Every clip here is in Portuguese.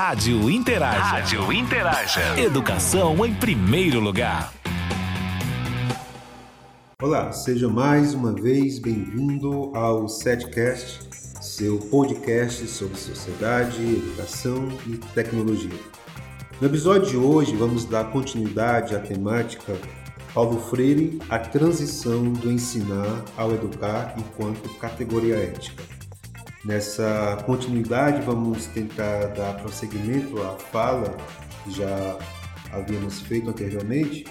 Rádio Interaja. Rádio Interaja. Educação em primeiro lugar. Olá, seja mais uma vez bem-vindo ao Setcast, seu podcast sobre sociedade, educação e tecnologia. No episódio de hoje, vamos dar continuidade à temática Paulo Freire, a transição do ensinar ao educar enquanto categoria ética. Nessa continuidade, vamos tentar dar prosseguimento à fala que já havíamos feito anteriormente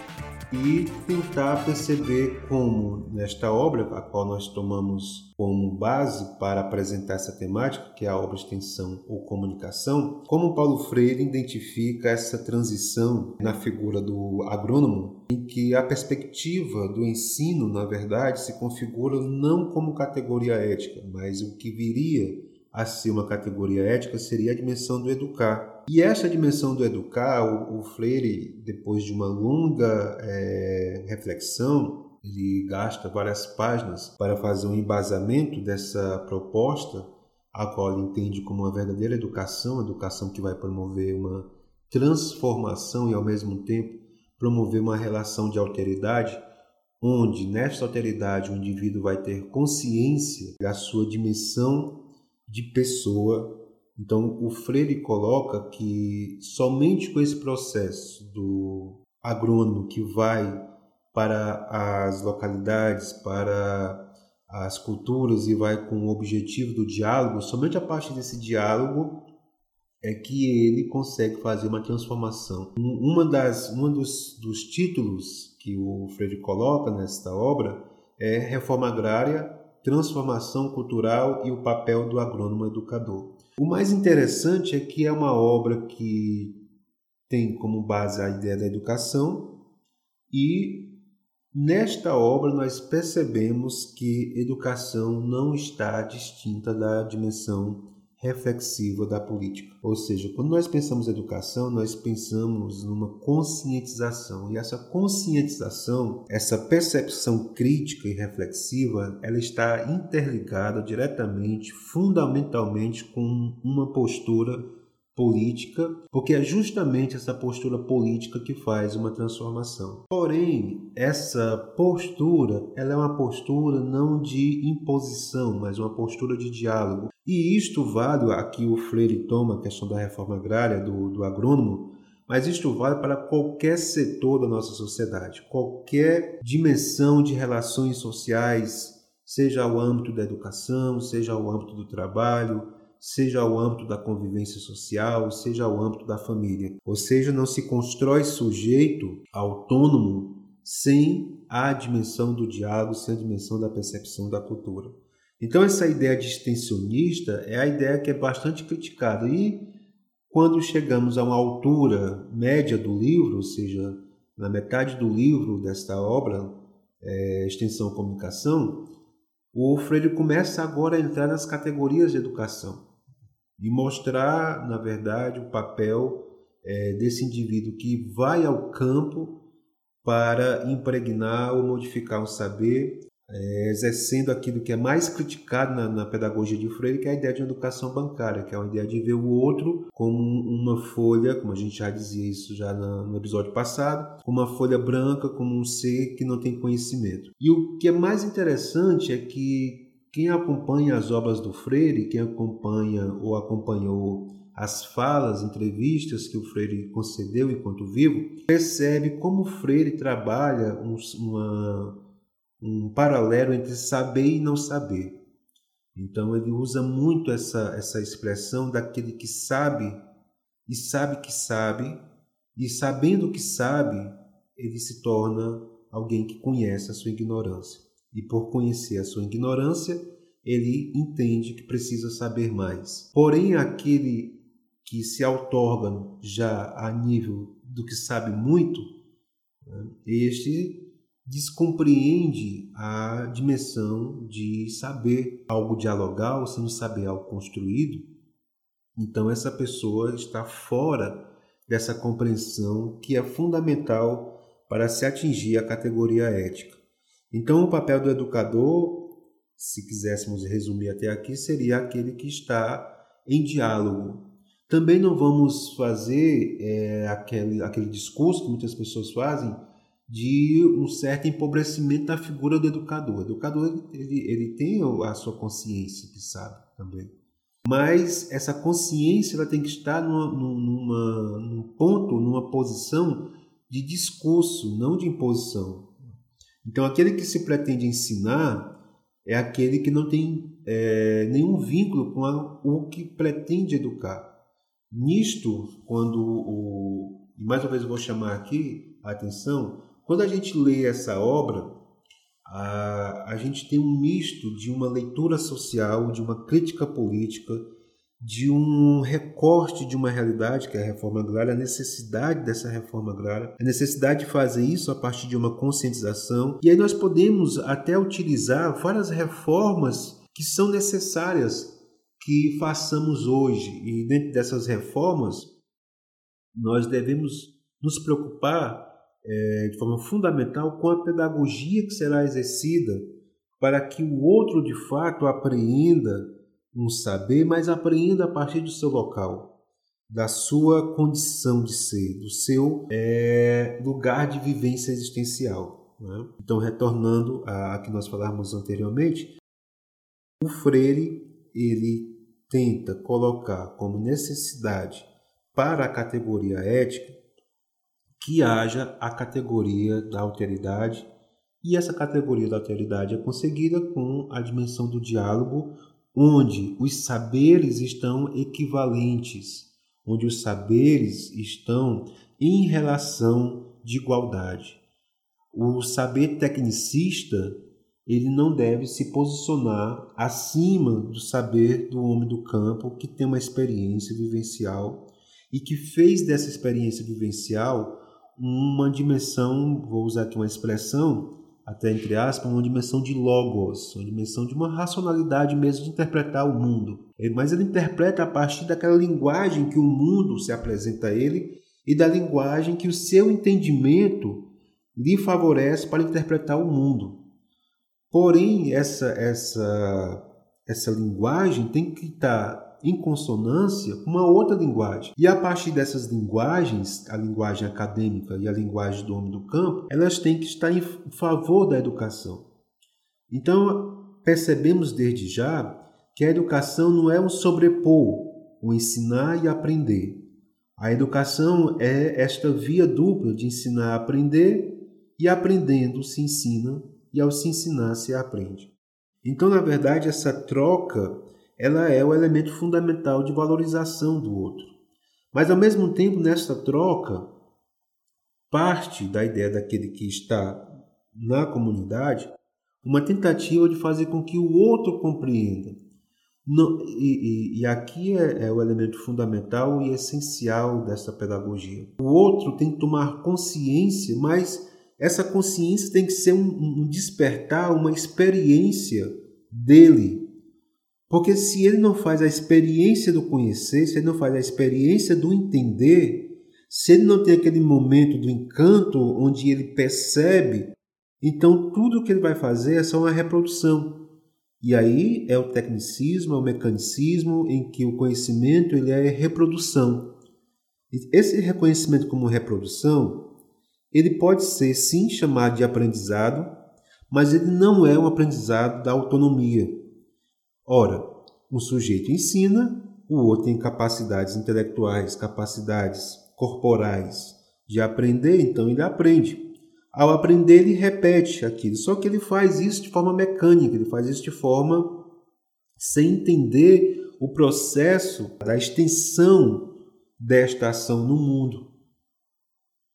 e tentar perceber como, nesta obra, a qual nós tomamos como base para apresentar essa temática, que é a obra Extensão ou Comunicação, como Paulo Freire identifica essa transição na figura do agrônomo, em que a perspectiva do ensino, na verdade, se configura não como categoria ética, mas o que viria a ser uma categoria ética seria a dimensão do educar. E essa dimensão do educar, o, o Freire, depois de uma longa é, reflexão, ele gasta várias páginas para fazer um embasamento dessa proposta, a qual ele entende como uma verdadeira educação, educação que vai promover uma transformação e ao mesmo tempo promover uma relação de alteridade, onde nesta alteridade o indivíduo vai ter consciência da sua dimensão de pessoa. Então, o Freire coloca que somente com esse processo do agrônomo que vai para as localidades, para as culturas e vai com o objetivo do diálogo, somente a partir desse diálogo é que ele consegue fazer uma transformação. Uma das, um dos, dos títulos que o Freire coloca nesta obra é Reforma Agrária transformação cultural e o papel do agrônomo educador. O mais interessante é que é uma obra que tem como base a ideia da educação e nesta obra nós percebemos que educação não está distinta da dimensão reflexiva da política. Ou seja, quando nós pensamos educação, nós pensamos numa conscientização. E essa conscientização, essa percepção crítica e reflexiva, ela está interligada diretamente, fundamentalmente com uma postura política, porque é justamente essa postura política que faz uma transformação. Porém, essa postura, ela é uma postura não de imposição, mas uma postura de diálogo. E isto vale, aqui o Freire toma a questão da reforma agrária, do, do agrônomo, mas isto vale para qualquer setor da nossa sociedade, qualquer dimensão de relações sociais, seja o âmbito da educação, seja o âmbito do trabalho, seja o âmbito da convivência social, seja o âmbito da família. Ou seja, não se constrói sujeito autônomo sem a dimensão do diálogo, sem a dimensão da percepção da cultura. Então, essa ideia de extensionista é a ideia que é bastante criticada. E quando chegamos a uma altura média do livro, ou seja, na metade do livro desta obra, é, Extensão Comunicação, o Freire começa agora a entrar nas categorias de educação e mostrar, na verdade, o papel é, desse indivíduo que vai ao campo para impregnar ou modificar o saber, é, exercendo aquilo que é mais criticado na, na, pedagogia de Freire, que é a ideia de educação bancária, que é uma ideia de ver o outro como uma folha, como a gente já dizia isso já no episódio passado, como uma folha branca, como um ser que não tem conhecimento. E o que é mais interessante é que quem acompanha as obras do Freire, quem acompanha ou acompanhou as falas, entrevistas que o Freire concedeu enquanto vivo, percebe como o Freire trabalha um, uma, um paralelo entre saber e não saber. Então ele usa muito essa, essa expressão daquele que sabe e sabe que sabe, e sabendo que sabe, ele se torna alguém que conhece a sua ignorância e por conhecer a sua ignorância, ele entende que precisa saber mais. Porém, aquele que se outorga já a nível do que sabe muito, né, este descompreende a dimensão de saber algo dialogal sem saber algo construído. Então, essa pessoa está fora dessa compreensão que é fundamental para se atingir a categoria ética. Então, o papel do educador, se quiséssemos resumir até aqui, seria aquele que está em diálogo. Também não vamos fazer é, aquele, aquele discurso que muitas pessoas fazem de um certo empobrecimento da figura do educador. O educador ele, ele tem a sua consciência, que sabe também. Mas essa consciência ela tem que estar numa, numa, num ponto, numa posição de discurso, não de imposição. Então, aquele que se pretende ensinar é aquele que não tem é, nenhum vínculo com a, o que pretende educar. Nisto, quando o. Mais uma vez vou chamar aqui a atenção, quando a gente lê essa obra, a, a gente tem um misto de uma leitura social, de uma crítica política, de um recorte de uma realidade que é a reforma agrária, a necessidade dessa reforma agrária, a necessidade de fazer isso a partir de uma conscientização. E aí nós podemos até utilizar várias reformas que são necessárias que façamos hoje. E dentro dessas reformas, nós devemos nos preocupar é, de forma fundamental com a pedagogia que será exercida para que o outro de fato apreenda um saber, mas apreenda a partir do seu local, da sua condição de ser, do seu é, lugar de vivência existencial. Né? Então, retornando a, que nós falamos anteriormente, o Freire ele tenta colocar como necessidade para a categoria ética que haja a categoria da alteridade, e essa categoria da alteridade é conseguida com a dimensão do diálogo, onde os saberes estão equivalentes, onde os saberes estão em relação de igualdade. O saber tecnicista ele não deve se posicionar acima do saber do homem do campo que tem uma experiência vivencial e que fez dessa experiência vivencial uma dimensão, vou usar aqui uma expressão, até entre aspas, uma dimensão de logos, uma dimensão de uma racionalidade mesmo de interpretar o mundo. Mas ele interpreta a partir daquela linguagem que o mundo se apresenta a ele e da linguagem que o seu entendimento lhe favorece para interpretar o mundo. Porém, essa essa essa linguagem tem que estar em consonância com uma outra linguagem. E a partir dessas linguagens, a linguagem acadêmica e a linguagem do homem do campo, elas têm que estar em favor da educação. Então, percebemos desde já que a educação não é um sobrepor, o ensinar e aprender. A educação é esta via dupla de ensinar a aprender e aprendendo se ensina e ao se ensinar se aprende. Então, na verdade, essa troca ela é o elemento fundamental de valorização do outro. Mas ao mesmo tempo, nessa troca, parte da ideia daquele que está na comunidade uma tentativa de fazer com que o outro compreenda. E, e, e, aqui é, é, o elemento fundamental e essencial dessa pedagogia. O outro tem que tomar consciência, mas essa consciência tem que ser um, um despertar, uma experiência dele porque se ele não faz a experiência do conhecer, se ele não faz a experiência do entender, se ele não tem aquele momento do encanto onde ele percebe, então tudo que ele vai fazer é só uma reprodução. E aí é o tecnicismo, é o mecanicismo em que o conhecimento ele é reprodução. Esse reconhecimento como reprodução, ele pode ser sim chamado de aprendizado, mas ele não é um aprendizado da autonomia. Ora, um sujeito ensina, o outro tem capacidades intelectuais, capacidades corporais de aprender, então ele aprende. Ao aprender, ele repete aquilo, só que ele faz isso de forma mecânica, ele faz isso de forma sem entender o processo da extensão desta ação no mundo.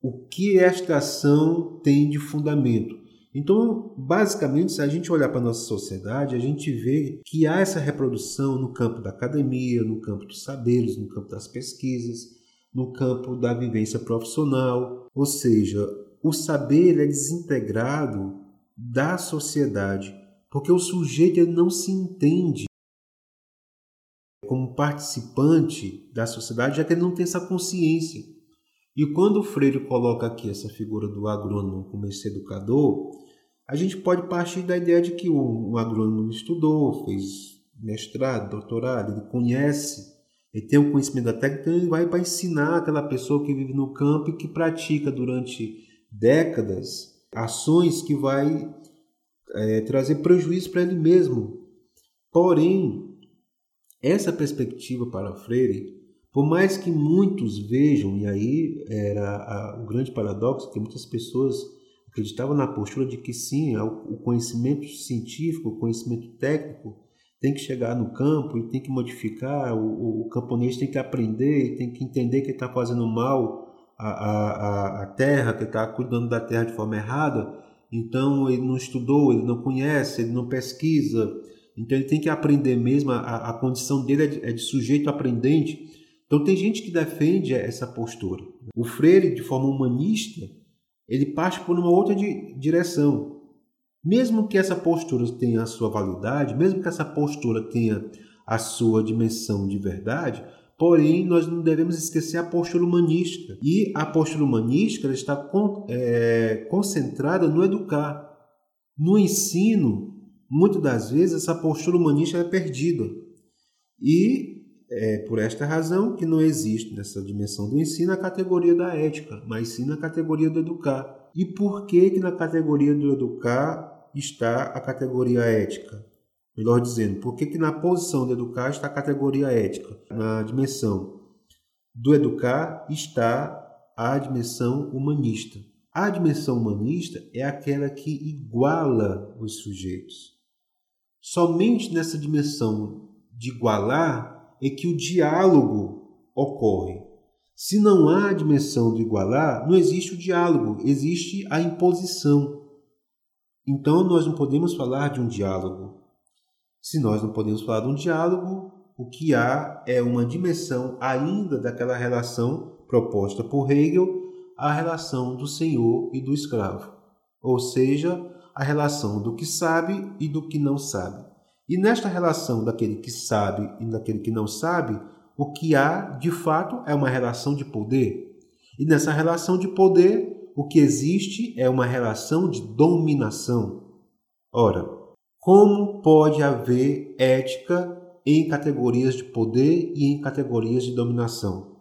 O que esta ação tem de fundamento? Então, basicamente, se a gente olhar para a nossa sociedade, a gente vê que há essa reprodução no campo da academia, no campo dos saberes, no campo das pesquisas, no campo da vivência profissional. Ou seja, o saber é desintegrado da sociedade, porque o sujeito não se entende como participante da sociedade, já que ele não tem essa consciência. E quando o Freire coloca aqui essa figura do agrônomo como esse educador, a gente pode partir da ideia de que o, agrônomo estudou, fez mestrado, doutorado, ele conhece Ele tem o um conhecimento da técnica, então ele vai para ensinar aquela pessoa que vive no campo e que pratica durante décadas ações que vai é, trazer prejuízo para ele mesmo. Porém, essa perspectiva para Freire, por mais que muitos vejam, e aí era o grande paradoxo, que muitas pessoas acreditavam na postura de que sim, o conhecimento científico, o conhecimento técnico, tem que chegar no campo e tem que modificar, o, o camponês tem que aprender, tem que entender que está fazendo mal à, à, à terra, que está cuidando da terra de forma errada, então ele não estudou, ele não conhece, ele não pesquisa, então ele tem que aprender mesmo, a, a condição dele é de, é de sujeito aprendente. Então tem gente que defende essa postura. O Freire, de forma humanista, ele parte por uma outra direção. Mesmo que essa postura tenha a sua validade, mesmo que essa postura tenha a sua dimensão de verdade, porém nós não devemos esquecer a postura humanística. E a postura humanística está con é, concentrada no educar. No ensino, muitas das vezes essa postura humanística é perdida. E é por esta razão que não existe nessa dimensão do ensino a categoria da ética, mas sim na categoria do educar. E por que que na categoria do educar está a categoria ética. Melhor dizendo, por que, que na posição de educar está a categoria ética? Na dimensão do educar está a dimensão humanista. A dimensão humanista é aquela que iguala os sujeitos. Somente nessa dimensão de igualar é que o diálogo ocorre. Se não há a dimensão de igualar, não existe o diálogo, existe a imposição. Então nós não podemos falar de um diálogo. Se nós não podemos falar de um diálogo, o que há é uma dimensão ainda daquela relação proposta por Hegel, a relação do senhor e do escravo, ou seja, a relação do que sabe e do que não sabe. E nesta relação daquele que sabe e daquele que não sabe, o que há de fato é uma relação de poder. E nessa relação de poder, o que existe é uma relação de dominação. Ora, como pode haver ética em categorias de poder e em categorias de dominação?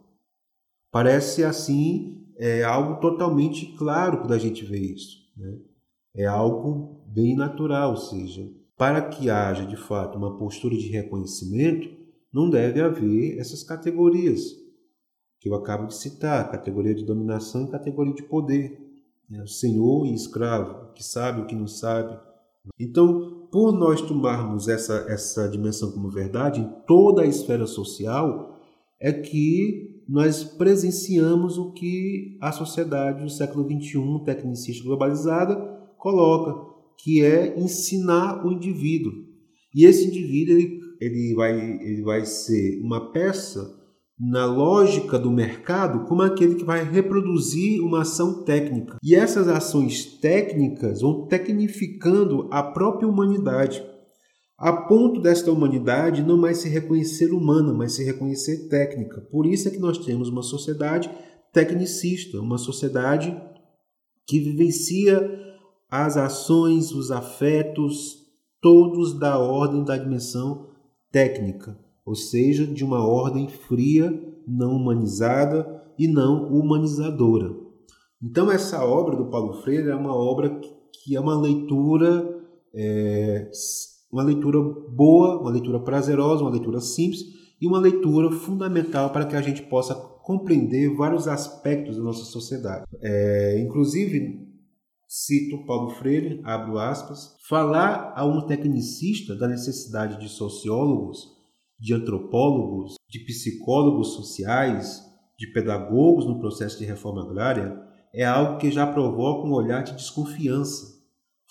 Parece assim é algo totalmente claro quando a gente vê isso. Né? É algo bem natural, ou seja, para que haja de fato uma postura de reconhecimento, não deve haver essas categorias que eu acabo de citar, categoria de dominação e categoria de poder, né? senhor e escravo, que sabe, o que não sabe. Então, por nós tomarmos essa, essa dimensão como verdade em toda a esfera social, é que nós presenciamos o que a sociedade do século XXI, tecnicista globalizada, coloca, que é ensinar o indivíduo. E esse indivíduo ele, ele, vai, ele vai ser uma peça na lógica do mercado como aquele que vai reproduzir uma ação técnica. E essas ações técnicas vão tecnificando a própria humanidade, a ponto desta humanidade não mais se reconhecer humana, mas se reconhecer técnica. Por isso é que nós temos uma sociedade tecnicista, uma sociedade que vivencia as ações, os afetos, todos da ordem da dimensão técnica ou seja, de uma ordem fria, não humanizada e não humanizadora. Então, essa obra do Paulo Freire é uma obra que é uma leitura, é, uma leitura boa, uma leitura prazerosa, uma leitura simples e uma leitura fundamental para que a gente possa compreender vários aspectos da nossa sociedade. É, inclusive, cito Paulo Freire, abro aspas, falar a um tecnicista da necessidade de sociólogos de antropólogos, de psicólogos sociais, de pedagogos no processo de reforma agrária, é algo que já provoca um olhar de desconfiança.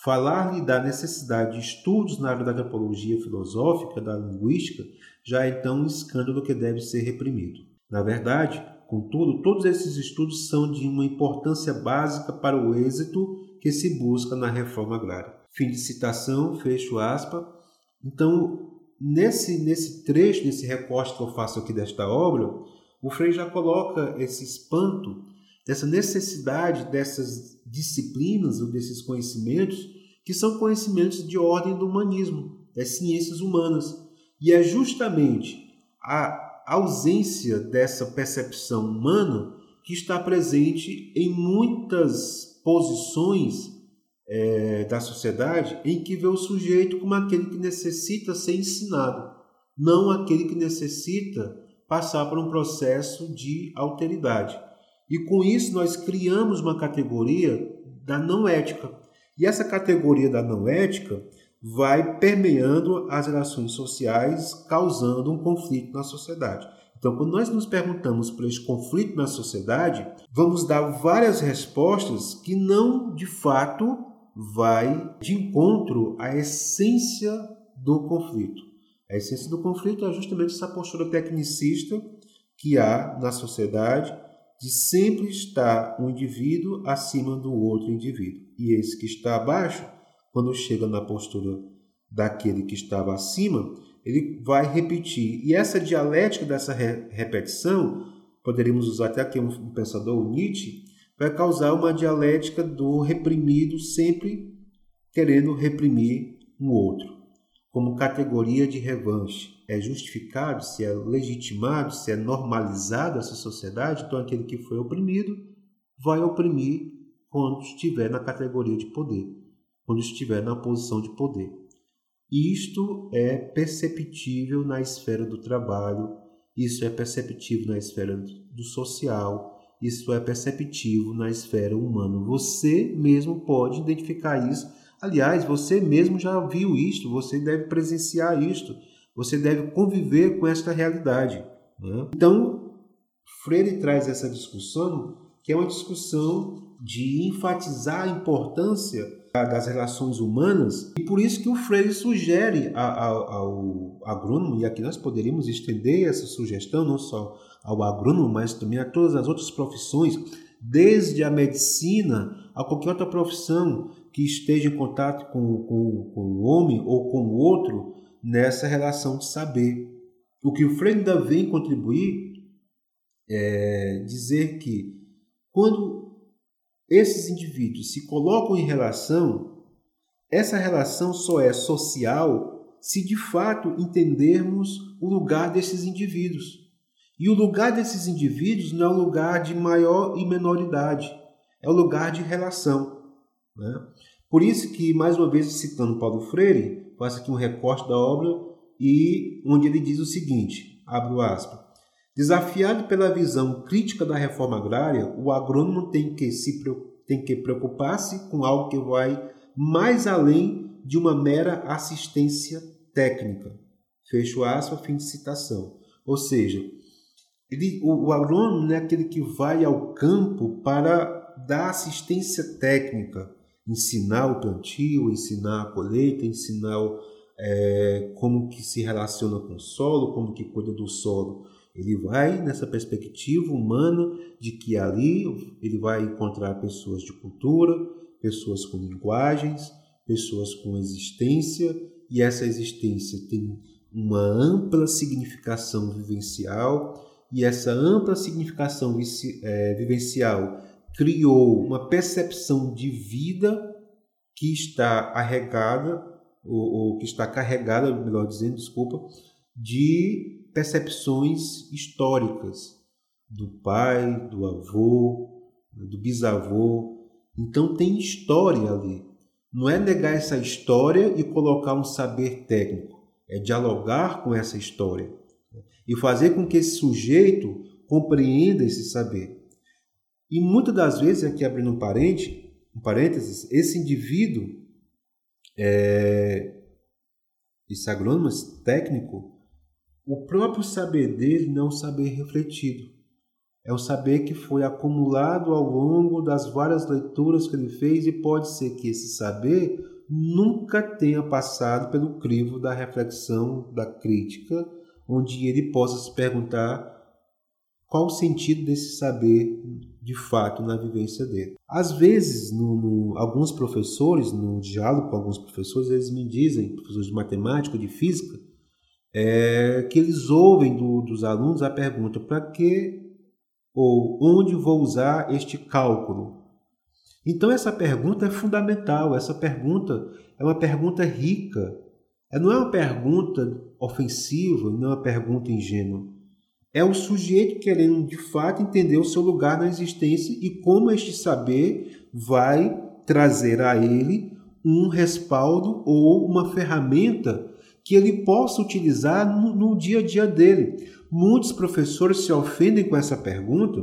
Falar-lhe da necessidade de estudos na área da antropologia filosófica, da linguística, já é então um escândalo que deve ser reprimido. Na verdade, contudo, todos esses estudos são de uma importância básica para o êxito que se busca na reforma agrária. Fim de citação, fecho aspa. Então, Nesse, nesse trecho, nesse recorte que eu faço aqui desta obra, o Frei já coloca esse espanto dessa necessidade dessas disciplinas ou desses conhecimentos que são conhecimentos de ordem do humanismo, das ciências humanas. E é justamente a ausência dessa percepção humana que está presente em muitas posições é, da sociedade em que vê o sujeito como aquele que necessita ser ensinado, não aquele que necessita passar por um processo de alteridade. E com isso nós criamos uma categoria da não ética. E essa categoria da não ética vai permeando as relações sociais, causando um conflito na sociedade. Então, quando nós nos perguntamos por esse conflito na sociedade, vamos dar várias respostas que não, de fato, vai de encontro à essência do conflito. A essência do conflito é justamente essa postura tecnicista que há na sociedade de sempre estar um indivíduo acima do outro indivíduo. E esse que está abaixo, quando chega na postura daquele que estava acima, ele vai repetir. E essa dialética dessa re repetição, poderíamos usar até aqui um pensador, o Nietzsche, vai causar uma dialética do reprimido sempre querendo reprimir um outro, como categoria de revanche. É justificado, se é legitimado, se é normalizado essa sociedade, então aquele que foi oprimido vai oprimir quando estiver na categoria de poder, quando estiver na posição de poder. Isto é perceptível na esfera do trabalho, isso é perceptível na esfera do social, isso é perceptível na esfera humana. Você mesmo pode identificar isso. Aliás, você mesmo já viu isto, você deve presenciar isto, você deve conviver com esta realidade. Né? Então, Freire traz essa discussão, que é uma discussão de enfatizar a importância das relações humanas, e por isso que o Freire sugere ao, ao agrônomo, e aqui nós poderíamos estender essa sugestão não só ao agrônomo, mas também a todas as outras profissões, desde a medicina a qualquer outra profissão que esteja em contato com, com, com o homem ou com o outro nessa relação de saber. O que o Freire ainda vem contribuir é dizer que quando esses indivíduos se colocam em relação, essa relação só é social se de fato entendermos o lugar desses indivíduos. E o lugar desses indivíduos não é um lugar de maior e menor idade, é o lugar de relação. Né? Por isso que, mais uma vez citando Paulo Freire, faço aqui um recorte da obra e onde ele diz o seguinte, abro aspas, Desafiado pela visão crítica da reforma agrária, o agrônomo tem que se tem que preocupar-se com algo que vai mais além de uma mera assistência técnica. Fecho aspas, fim de citação. Ou seja, ele, o, o agrônomo não é aquele que vai ao campo para dar assistência técnica, ensinar o plantio, ensinar a colheita, ensinar é, como que se relaciona com o solo, como que cuida do solo. Ele vai nessa perspectiva humana de que ali ele vai encontrar pessoas de cultura, pessoas com linguagens, pessoas com existência, e essa existência tem uma ampla significação vivencial, e essa ampla significação é, vivencial criou uma percepção de vida que está arregada, ou, ou que está carregada, melhor dizendo, desculpa, de percepções históricas do pai, do avô, do bisavô. Então tem história ali. Não é negar essa história e colocar um saber técnico, é dialogar com essa história e fazer com que esse sujeito compreenda esse saber. E muitas das vezes, aqui abrindo um, parente, um parênteses, esse indivíduo, é, esse agrônomo técnico, o próprio saber dele não saber refletido. É um saber que foi acumulado ao longo das várias leituras que ele fez e pode ser que esse saber nunca tenha passado pelo crivo da reflexão, da crítica, onde ele possa se perguntar qual o sentido desse saber de fato na vivência dele. Às vezes, no, no, alguns professores, no diálogo com alguns professores, eles me dizem, professores de matemática, de física, é que eles ouvem do, dos alunos a pergunta: para que ou onde vou usar este cálculo? Então, essa pergunta é fundamental, essa pergunta é uma pergunta rica, não é uma pergunta ofensiva, não é uma pergunta ingênua. é o sujeito querendo de fato entender o seu lugar na existência e como este saber vai trazer a ele um respaldo ou uma ferramenta que ele possa utilizar no, no dia a dia dele. Muitos professores se ofendem com essa pergunta.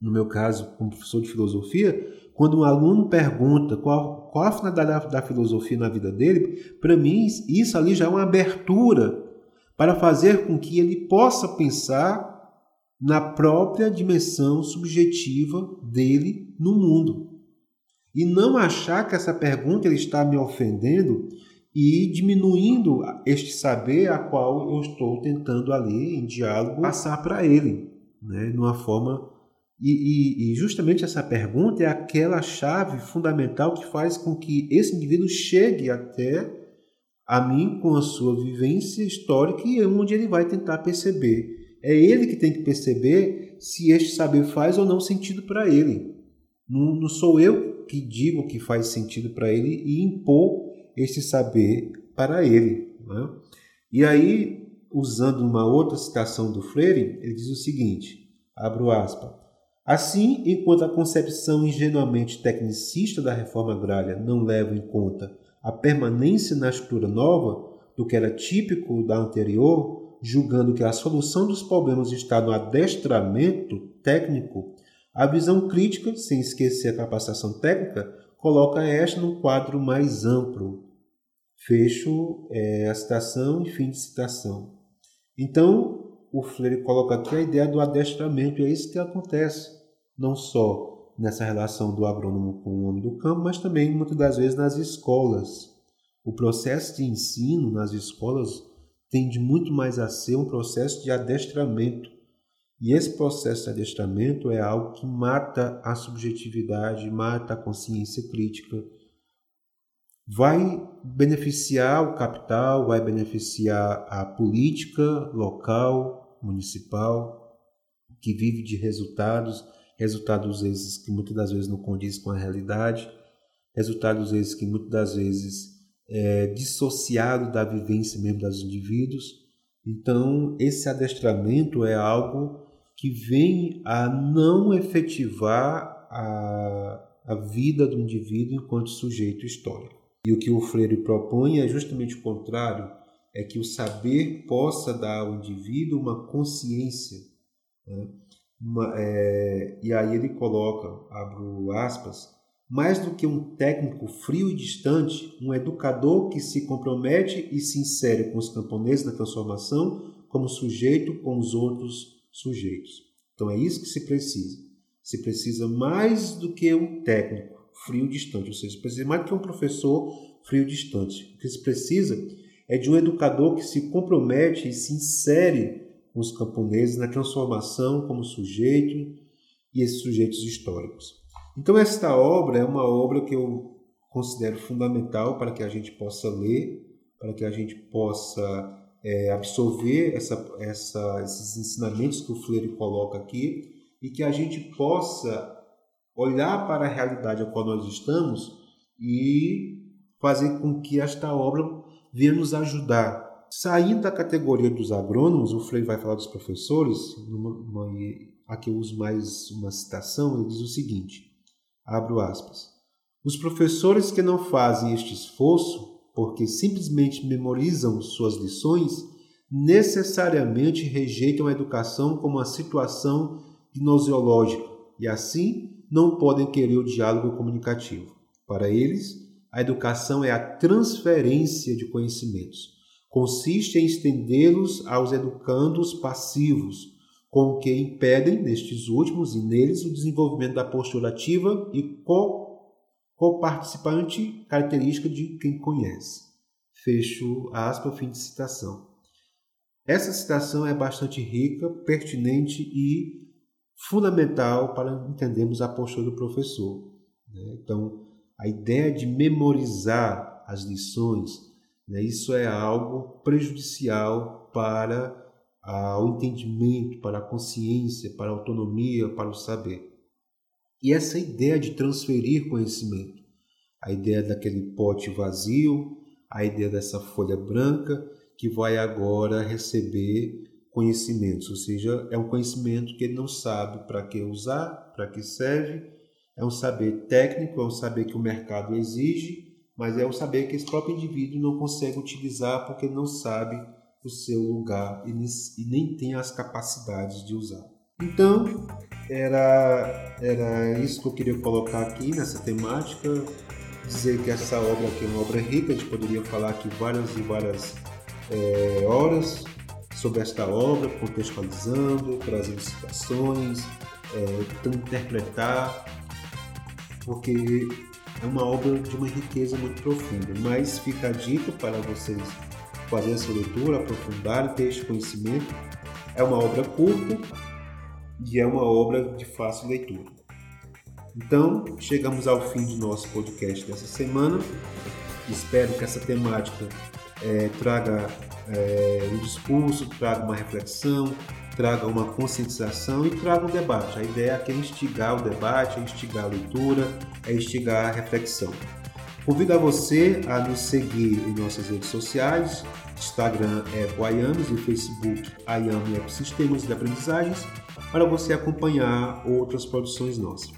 No meu caso, como professor de filosofia, quando um aluno pergunta qual, qual a finalidade da, filosofia na vida dele, para mim isso ali já é uma abertura para fazer com que ele possa pensar na própria dimensão subjetiva dele no mundo. E não achar que essa pergunta ele está me ofendendo e diminuindo este saber a qual eu estou tentando ali em diálogo passar para ele, né, numa forma e, e, e, justamente essa pergunta é aquela chave fundamental que faz com que esse indivíduo chegue até a mim com a sua vivência histórica e onde ele vai tentar perceber. É ele que tem que perceber se este saber faz ou não sentido para ele. Não, não, sou eu que digo que faz sentido para ele e impor esse saber para ele. Né? E aí, usando uma outra citação do Freire, ele diz o seguinte: abro aspas. Assim, enquanto a concepção ingenuamente tecnicista da reforma agrária não leva em conta a permanência na estrutura nova do que era típico da anterior, julgando que a solução dos problemas está no adestramento técnico, a visão crítica, sem esquecer a capacitação técnica, coloca esta num quadro mais amplo. Fecho é, a citação e fim de citação. Então, o Freire coloca aqui a ideia do adestramento, é isso que acontece, não só nessa relação do agrônomo com o homem do campo, mas também muitas das vezes nas escolas. O processo de ensino nas escolas tende muito mais a ser um processo de adestramento. E esse processo de adestramento é algo que mata a subjetividade, mata a consciência crítica. Vai beneficiar o capital, vai beneficiar a política local, municipal, que vive de resultados resultados esses que muitas das vezes não condiz com a realidade, resultados esses que muitas das vezes é dissociado da vivência mesmo dos indivíduos. Então, esse adestramento é algo que vem a não efetivar a, a vida do indivíduo enquanto sujeito histórico. E o que o Freire propõe é justamente o contrário, é que o saber possa dar ao indivíduo uma consciência. Né? Uma, é, e aí ele coloca, abro aspas, mais do que um técnico frio e distante, um educador que se compromete e se insere com os camponeses na transformação como sujeito com os outros sujeitos. Então é isso que se precisa. Se precisa mais do que um técnico frio distante, ou seja, precisa mais do que um professor frio distante. O que se precisa é de um educador que se compromete e se insere com os camponeses na transformação como sujeito e esses sujeitos históricos. Então, esta obra é uma obra que eu considero fundamental para que a gente possa ler, para que a gente possa é, absorver essa, essa, esses ensinamentos que o Freire coloca aqui e que a gente possa olhar para a realidade a qual nós estamos e fazer com que esta obra venha nos ajudar. Saindo da categoria dos agrônomos, o Freire vai falar dos professores, numa, aqui eu uso mais uma citação, ele diz o seguinte, abro aspas, os professores que não fazem este esforço, porque simplesmente memorizam suas lições, necessariamente rejeitam a educação como uma situação gnoseológica e assim não podem querer o diálogo comunicativo. Para eles, a educação é a transferência de conhecimentos consiste em estendê-los aos educandos passivos, com o que impedem, nestes últimos e neles, o desenvolvimento da postura ativa e co-participante, característica de quem conhece. Fecho aspa, fim de citação. Essa citação é bastante rica, pertinente e fundamental para entendermos a postura do professor. Né? Então, a ideia de memorizar as lições, né? Isso é algo prejudicial para o entendimento, para a consciência, para a autonomia, para o saber. E essa ideia de transferir conhecimento, a ideia daquele pote vazio, a ideia dessa folha branca que vai agora receber conhecimentos, ou seja, é um conhecimento que ele não sabe para que usar, para que serve, é um saber técnico, é um saber que o mercado exige, mas é um saber que esse próprio indivíduo não consegue utilizar porque não sabe o seu lugar e nem tem as capacidades de usar. Então, era, era isso que eu queria colocar aqui nessa temática, dizer que essa obra aqui é uma obra rica, a gente poderia falar aqui várias e várias é, horas sobre esta obra, contextualizando, trazendo citações, é, tentando interpretar, porque é uma obra de uma riqueza muito profunda. Mas fica a dica para vocês fazerem essa leitura, aprofundar, ter este conhecimento. É uma obra curta e é uma obra de fácil leitura. Então, chegamos ao fim de nosso podcast dessa semana. Espero que essa temática é, traga é, um discurso, traga uma reflexão, traga uma conscientização e traga um debate. A ideia aqui é instigar o debate, é instigar a leitura, é instigar a reflexão. Convido a você a nos seguir em nossas redes sociais. Instagram é Boianos e Facebook Ayame de Aprendizagens para você acompanhar outras produções nossas.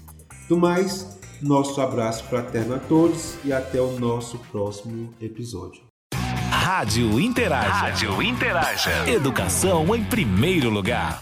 Do mais, nosso abraço fraterno a todos e até o nosso próximo episódio. Rádio Interaja. Rádio Interaja. Educação em primeiro lugar.